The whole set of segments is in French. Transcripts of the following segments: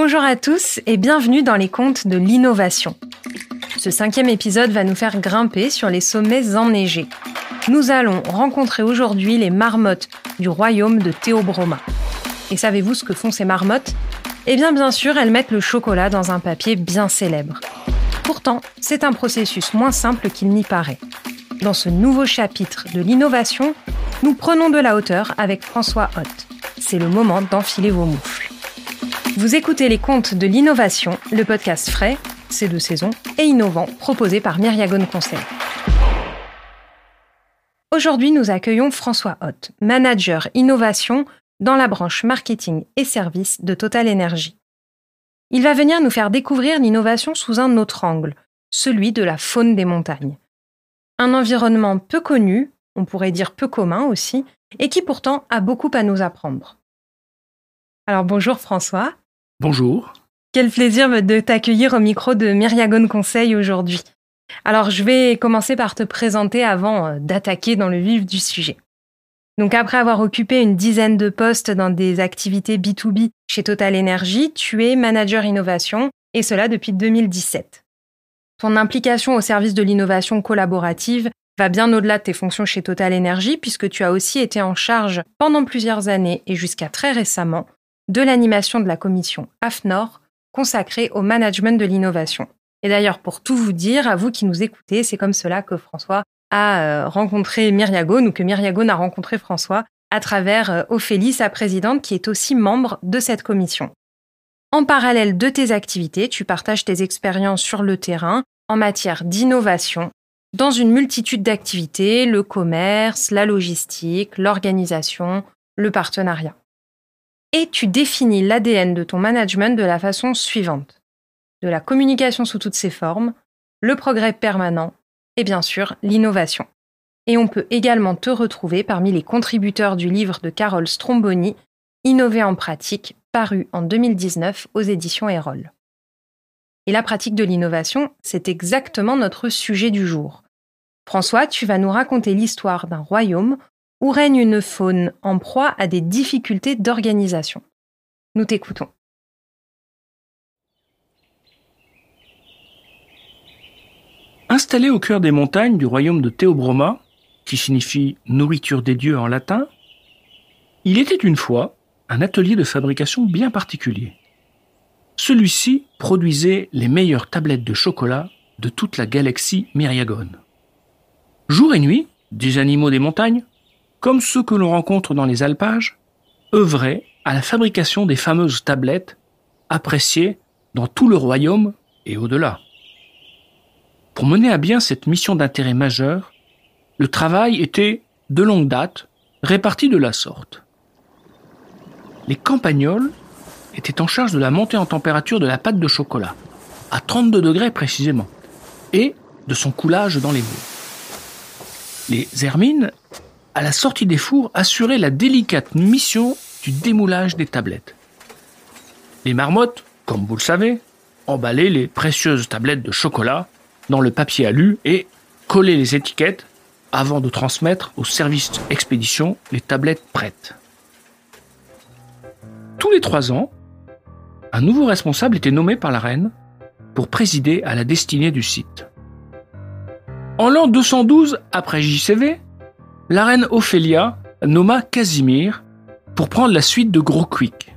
Bonjour à tous et bienvenue dans les contes de l'innovation. Ce cinquième épisode va nous faire grimper sur les sommets enneigés. Nous allons rencontrer aujourd'hui les marmottes du royaume de Théobroma. Et savez-vous ce que font ces marmottes? Eh bien bien sûr, elles mettent le chocolat dans un papier bien célèbre. Pourtant, c'est un processus moins simple qu'il n'y paraît. Dans ce nouveau chapitre de l'innovation, nous prenons de la hauteur avec François Hoth. C'est le moment d'enfiler vos moufles. Vous écoutez les contes de l'innovation, le podcast frais, ces deux saisons, et innovant proposé par Myriagone Conseil. Aujourd'hui, nous accueillons François Hoth, manager innovation dans la branche marketing et services de Total Energy. Il va venir nous faire découvrir l'innovation sous un autre angle, celui de la faune des montagnes. Un environnement peu connu, on pourrait dire peu commun aussi, et qui pourtant a beaucoup à nous apprendre. Alors bonjour François. Bonjour. Quel plaisir de t'accueillir au micro de Myriagone Conseil aujourd'hui. Alors je vais commencer par te présenter avant euh, d'attaquer dans le vif du sujet. Donc après avoir occupé une dizaine de postes dans des activités B2B chez Total Energy, tu es manager innovation et cela depuis 2017. Ton implication au service de l'innovation collaborative va bien au-delà de tes fonctions chez Total Energy puisque tu as aussi été en charge pendant plusieurs années et jusqu'à très récemment de l'animation de la commission AFNOR consacrée au management de l'innovation. Et d'ailleurs, pour tout vous dire, à vous qui nous écoutez, c'est comme cela que François a euh, rencontré Myriagone ou que Myriagone a rencontré François à travers euh, Ophélie, sa présidente, qui est aussi membre de cette commission. En parallèle de tes activités, tu partages tes expériences sur le terrain en matière d'innovation dans une multitude d'activités, le commerce, la logistique, l'organisation, le partenariat. Et tu définis l'ADN de ton management de la façon suivante. De la communication sous toutes ses formes, le progrès permanent et bien sûr l'innovation. Et on peut également te retrouver parmi les contributeurs du livre de Carole Stromboni, Innover en pratique, paru en 2019 aux éditions Erol. Et la pratique de l'innovation, c'est exactement notre sujet du jour. François, tu vas nous raconter l'histoire d'un royaume où règne une faune en proie à des difficultés d'organisation. Nous t'écoutons. Installé au cœur des montagnes du royaume de Théobroma, qui signifie nourriture des dieux en latin, il était une fois un atelier de fabrication bien particulier. Celui-ci produisait les meilleures tablettes de chocolat de toute la galaxie Myriagone. Jour et nuit, des animaux des montagnes, comme ceux que l'on rencontre dans les alpages, œuvraient à la fabrication des fameuses tablettes appréciées dans tout le royaume et au-delà. Pour mener à bien cette mission d'intérêt majeur, le travail était, de longue date, réparti de la sorte. Les campagnols étaient en charge de la montée en température de la pâte de chocolat, à 32 degrés précisément, et de son coulage dans les moules. Les hermines, à la sortie des fours, assuraient la délicate mission du démoulage des tablettes. Les marmottes, comme vous le savez, emballaient les précieuses tablettes de chocolat dans le papier alu et coller les étiquettes avant de transmettre au service expédition les tablettes prêtes. Tous les trois ans, un nouveau responsable était nommé par la reine pour présider à la destinée du site. En l'an 212 après JCV, la reine Ophélia nomma Casimir pour prendre la suite de Gros Quick.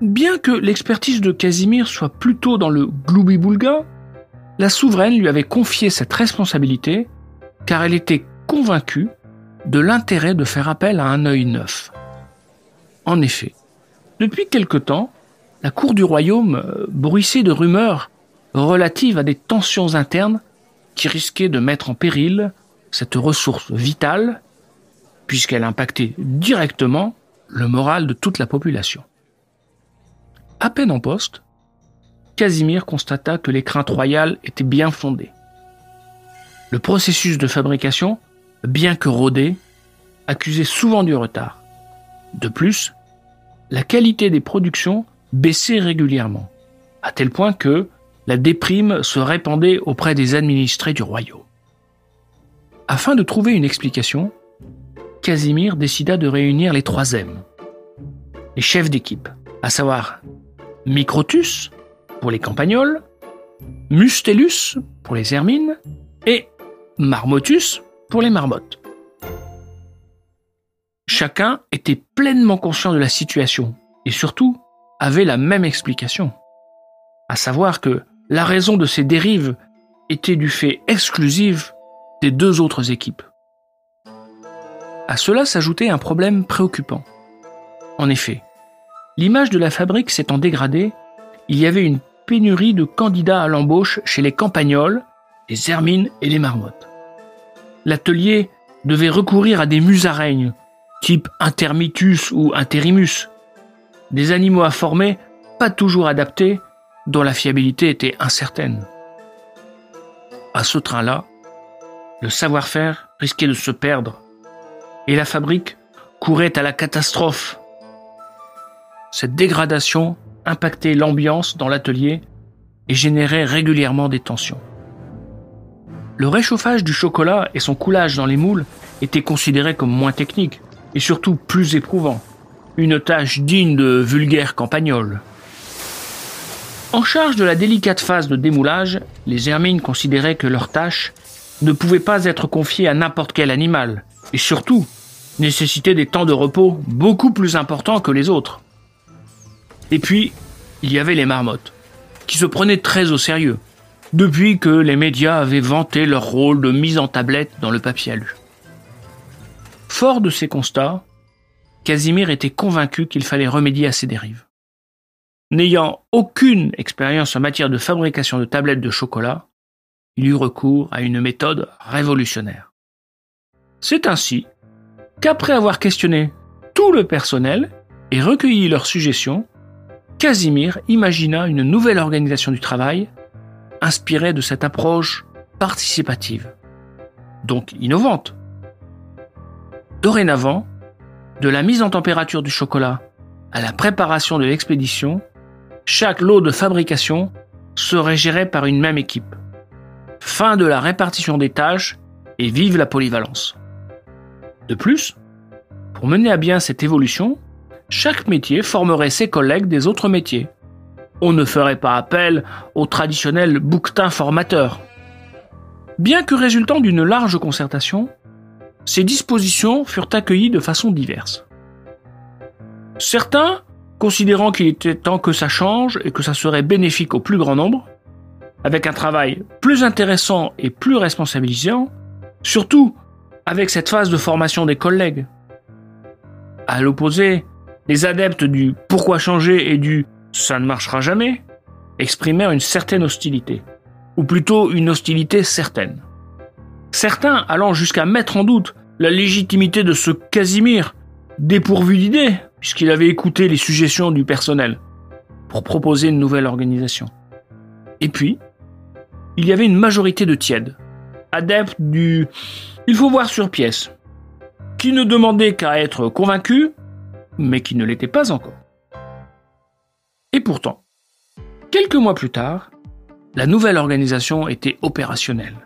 Bien que l'expertise de Casimir soit plutôt dans le gloubi-boulga, la souveraine lui avait confié cette responsabilité car elle était convaincue de l'intérêt de faire appel à un œil neuf. En effet, depuis quelque temps, la cour du royaume euh, bruissait de rumeurs relatives à des tensions internes qui risquaient de mettre en péril cette ressource vitale, puisqu'elle impactait directement le moral de toute la population. À peine en poste, Casimir constata que les craintes royales étaient bien fondées. Le processus de fabrication, bien que rodé, accusait souvent du retard. De plus, la qualité des productions baissait régulièrement, à tel point que la déprime se répandait auprès des administrés du royaume. Afin de trouver une explication, Casimir décida de réunir les trois M, les chefs d'équipe, à savoir Microtus pour les campagnols, Mustellus pour les hermines et Marmotus pour les marmottes. Chacun était pleinement conscient de la situation et surtout avait la même explication, à savoir que la raison de ces dérives était du fait exclusif des deux autres équipes. À cela s'ajoutait un problème préoccupant. En effet, l'image de la fabrique s'étant dégradée, il y avait une pénurie de candidats à l'embauche chez les campagnols, les hermines et les marmottes. L'atelier devait recourir à des musaraignes, type intermitus ou interimus, des animaux à former pas toujours adaptés, dont la fiabilité était incertaine. À ce train-là, le savoir-faire risquait de se perdre et la fabrique courait à la catastrophe. Cette dégradation impactait l'ambiance dans l'atelier et générait régulièrement des tensions. Le réchauffage du chocolat et son coulage dans les moules étaient considérés comme moins techniques et surtout plus éprouvants, une tâche digne de vulgaire campagnol. En charge de la délicate phase de démoulage, les hermines considéraient que leur tâche ne pouvait pas être confiée à n'importe quel animal, et surtout nécessitait des temps de repos beaucoup plus importants que les autres. Et puis, il y avait les marmottes, qui se prenaient très au sérieux, depuis que les médias avaient vanté leur rôle de mise en tablette dans le papier alu. Fort de ces constats, Casimir était convaincu qu'il fallait remédier à ces dérives. N'ayant aucune expérience en matière de fabrication de tablettes de chocolat, il eut recours à une méthode révolutionnaire. C'est ainsi qu'après avoir questionné tout le personnel et recueilli leurs suggestions, Casimir imagina une nouvelle organisation du travail inspirée de cette approche participative, donc innovante. Dorénavant, de la mise en température du chocolat à la préparation de l'expédition, chaque lot de fabrication serait géré par une même équipe. Fin de la répartition des tâches et vive la polyvalence. De plus, pour mener à bien cette évolution, chaque métier formerait ses collègues des autres métiers. On ne ferait pas appel au traditionnel bouquetin formateur. Bien que résultant d'une large concertation, ces dispositions furent accueillies de façon diverse. Certains, considérant qu'il était temps que ça change et que ça serait bénéfique au plus grand nombre, avec un travail plus intéressant et plus responsabilisant, surtout avec cette phase de formation des collègues. À l'opposé, les adeptes du pourquoi changer et du ça ne marchera jamais exprimèrent une certaine hostilité, ou plutôt une hostilité certaine. Certains allant jusqu'à mettre en doute la légitimité de ce Casimir, dépourvu d'idées, puisqu'il avait écouté les suggestions du personnel, pour proposer une nouvelle organisation. Et puis, il y avait une majorité de tièdes, adeptes du il faut voir sur pièce, qui ne demandait qu'à être convaincu, mais qui ne l'était pas encore. Et pourtant, quelques mois plus tard, la nouvelle organisation était opérationnelle.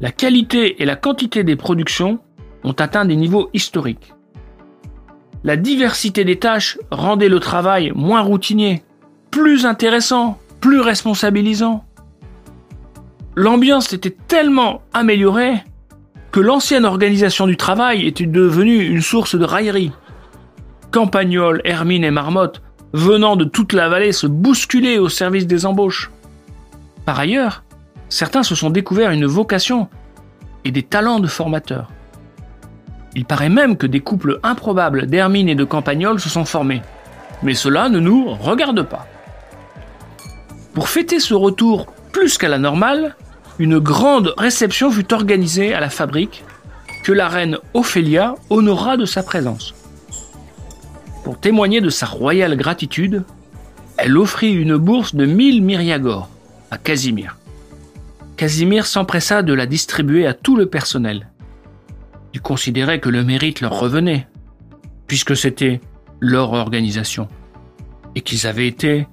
La qualité et la quantité des productions ont atteint des niveaux historiques. La diversité des tâches rendait le travail moins routinier, plus intéressant, plus responsabilisant. L'ambiance était tellement améliorée que l'ancienne organisation du travail était devenue une source de raillerie. Campagnols, hermines et marmottes venant de toute la vallée se bousculer au service des embauches. Par ailleurs, certains se sont découverts une vocation et des talents de formateurs. Il paraît même que des couples improbables d'hermines et de campagnols se sont formés. Mais cela ne nous regarde pas. Pour fêter ce retour plus qu'à la normale, une grande réception fut organisée à la fabrique que la reine Ophélia honora de sa présence. Pour témoigner de sa royale gratitude, elle offrit une bourse de 1000 myriagores à Casimir. Casimir s'empressa de la distribuer à tout le personnel. Il considérait que le mérite leur revenait, puisque c'était leur organisation, et qu'ils avaient été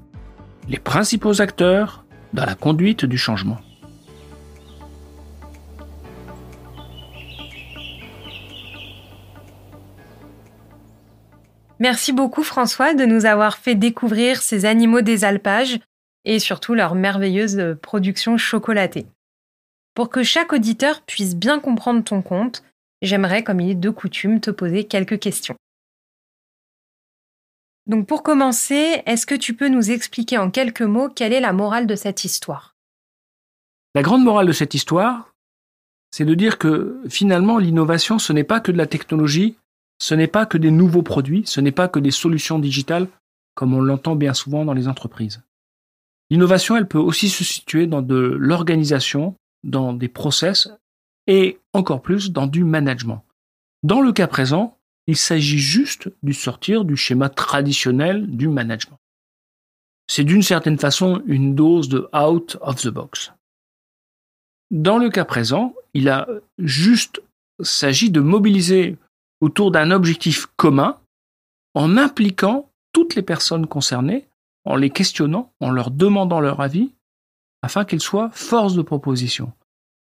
les principaux acteurs dans la conduite du changement. Merci beaucoup François de nous avoir fait découvrir ces animaux des alpages et surtout leur merveilleuse production chocolatée. Pour que chaque auditeur puisse bien comprendre ton compte, j'aimerais, comme il est de coutume, te poser quelques questions. Donc pour commencer, est-ce que tu peux nous expliquer en quelques mots quelle est la morale de cette histoire? La grande morale de cette histoire, c'est de dire que finalement l'innovation, ce n'est pas que de la technologie, ce n'est pas que des nouveaux produits, ce n'est pas que des solutions digitales, comme on l'entend bien souvent dans les entreprises. L'innovation, elle peut aussi se situer dans de l'organisation, dans des process et encore plus dans du management. Dans le cas présent, il s'agit juste du sortir du schéma traditionnel du management. C'est d'une certaine façon une dose de out of the box. Dans le cas présent, il a juste s'agit de mobiliser autour d'un objectif commun en impliquant toutes les personnes concernées, en les questionnant, en leur demandant leur avis, afin qu'elles soient force de proposition.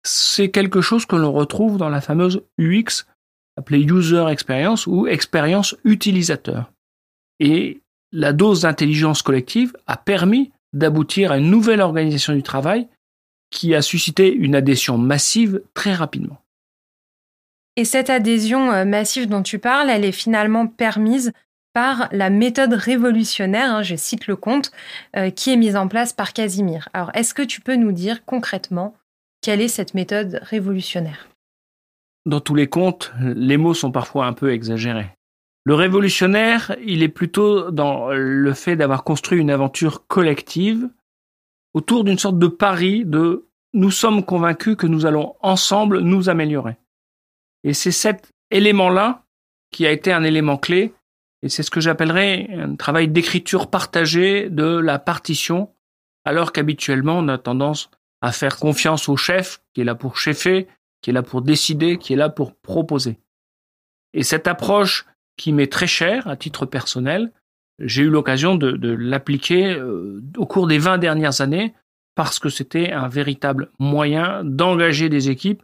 C'est quelque chose que l'on retrouve dans la fameuse UX appelée User Experience ou expérience utilisateur. Et la dose d'intelligence collective a permis d'aboutir à une nouvelle organisation du travail qui a suscité une adhésion massive très rapidement. Et cette adhésion euh, massive dont tu parles, elle est finalement permise par la méthode révolutionnaire, hein, je cite le compte, euh, qui est mise en place par Casimir. Alors, est-ce que tu peux nous dire concrètement quelle est cette méthode révolutionnaire? Dans tous les contes, les mots sont parfois un peu exagérés. Le révolutionnaire, il est plutôt dans le fait d'avoir construit une aventure collective autour d'une sorte de pari de nous sommes convaincus que nous allons ensemble nous améliorer. Et c'est cet élément-là qui a été un élément clé, et c'est ce que j'appellerais un travail d'écriture partagée de la partition, alors qu'habituellement on a tendance à faire confiance au chef qui est là pour chefer, qui est là pour décider, qui est là pour proposer. Et cette approche qui m'est très chère à titre personnel, j'ai eu l'occasion de, l'appliquer euh, au cours des 20 dernières années parce que c'était un véritable moyen d'engager des équipes,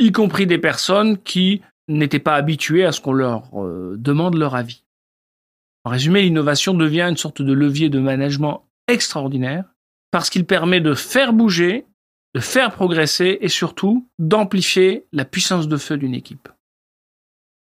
y compris des personnes qui n'étaient pas habituées à ce qu'on leur euh, demande leur avis. En résumé, l'innovation devient une sorte de levier de management extraordinaire parce qu'il permet de faire bouger de faire progresser et surtout d'amplifier la puissance de feu d'une équipe.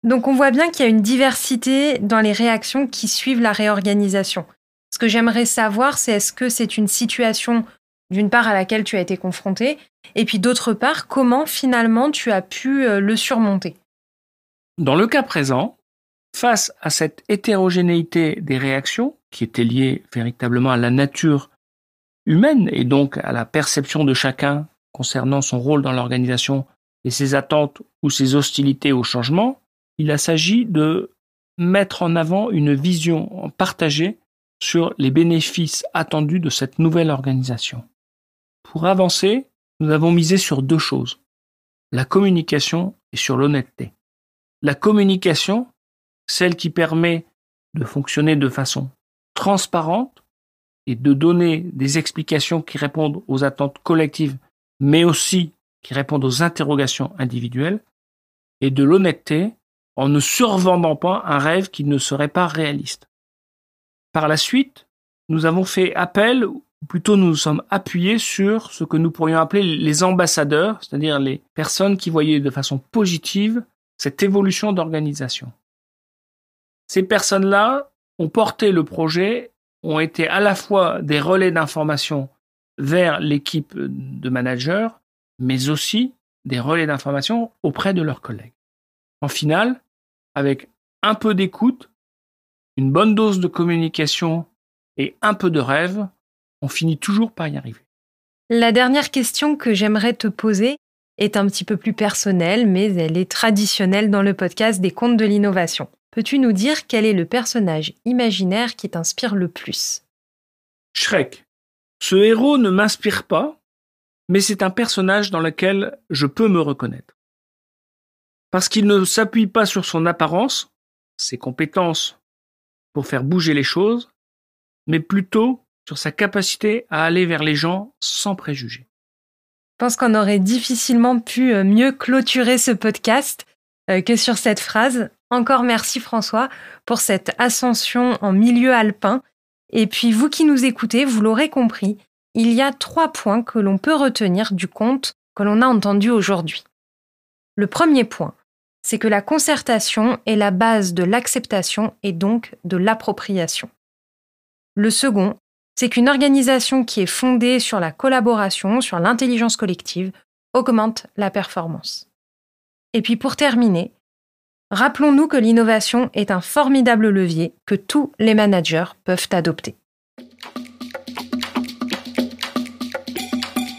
Donc on voit bien qu'il y a une diversité dans les réactions qui suivent la réorganisation. Ce que j'aimerais savoir, c'est est-ce que c'est une situation d'une part à laquelle tu as été confronté, et puis d'autre part, comment finalement tu as pu euh, le surmonter? Dans le cas présent, face à cette hétérogénéité des réactions, qui était liée véritablement à la nature humaine et donc à la perception de chacun concernant son rôle dans l'organisation et ses attentes ou ses hostilités au changement, il a s'agi de mettre en avant une vision partagée sur les bénéfices attendus de cette nouvelle organisation. Pour avancer, nous avons misé sur deux choses, la communication et sur l'honnêteté. La communication, celle qui permet de fonctionner de façon transparente, et de donner des explications qui répondent aux attentes collectives, mais aussi qui répondent aux interrogations individuelles, et de l'honnêteté en ne survendant pas un rêve qui ne serait pas réaliste. Par la suite, nous avons fait appel, plutôt nous nous sommes appuyés sur ce que nous pourrions appeler les ambassadeurs, c'est-à-dire les personnes qui voyaient de façon positive cette évolution d'organisation. Ces personnes-là ont porté le projet ont été à la fois des relais d'information vers l'équipe de managers, mais aussi des relais d'information auprès de leurs collègues. En final, avec un peu d'écoute, une bonne dose de communication et un peu de rêve, on finit toujours par y arriver. La dernière question que j'aimerais te poser est un petit peu plus personnelle, mais elle est traditionnelle dans le podcast des contes de l'innovation. Peux-tu nous dire quel est le personnage imaginaire qui t'inspire le plus? Shrek. Ce héros ne m'inspire pas, mais c'est un personnage dans lequel je peux me reconnaître. Parce qu'il ne s'appuie pas sur son apparence, ses compétences pour faire bouger les choses, mais plutôt sur sa capacité à aller vers les gens sans préjugés. Je pense qu'on aurait difficilement pu euh, mieux clôturer ce podcast euh, que sur cette phrase Encore merci François pour cette ascension en milieu alpin. Et puis vous qui nous écoutez, vous l'aurez compris, il y a trois points que l'on peut retenir du conte que l'on a entendu aujourd'hui. Le premier point, c'est que la concertation est la base de l'acceptation et donc de l'appropriation. Le second, c'est qu'une organisation qui est fondée sur la collaboration, sur l'intelligence collective, augmente la performance. Et puis pour terminer, rappelons-nous que l'innovation est un formidable levier que tous les managers peuvent adopter.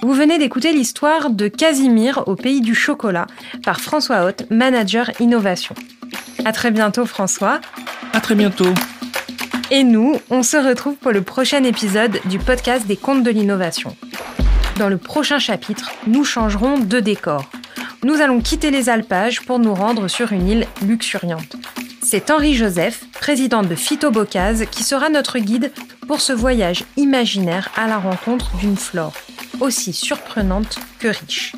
Vous venez d'écouter l'histoire de Casimir au pays du chocolat par François Haute, manager innovation. À très bientôt François. À très bientôt. Et nous, on se retrouve pour le prochain épisode du podcast des contes de l'innovation. Dans le prochain chapitre, nous changerons de décor. Nous allons quitter les alpages pour nous rendre sur une île luxuriante. C'est Henri Joseph, président de Phytobocase, qui sera notre guide pour ce voyage imaginaire à la rencontre d'une flore aussi surprenante que riche.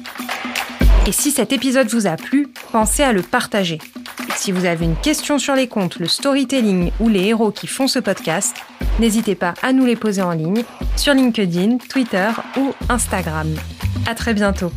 Et si cet épisode vous a plu, pensez à le partager. Si vous avez une question sur les contes, le storytelling ou les héros qui font ce podcast, n'hésitez pas à nous les poser en ligne sur LinkedIn, Twitter ou Instagram. À très bientôt.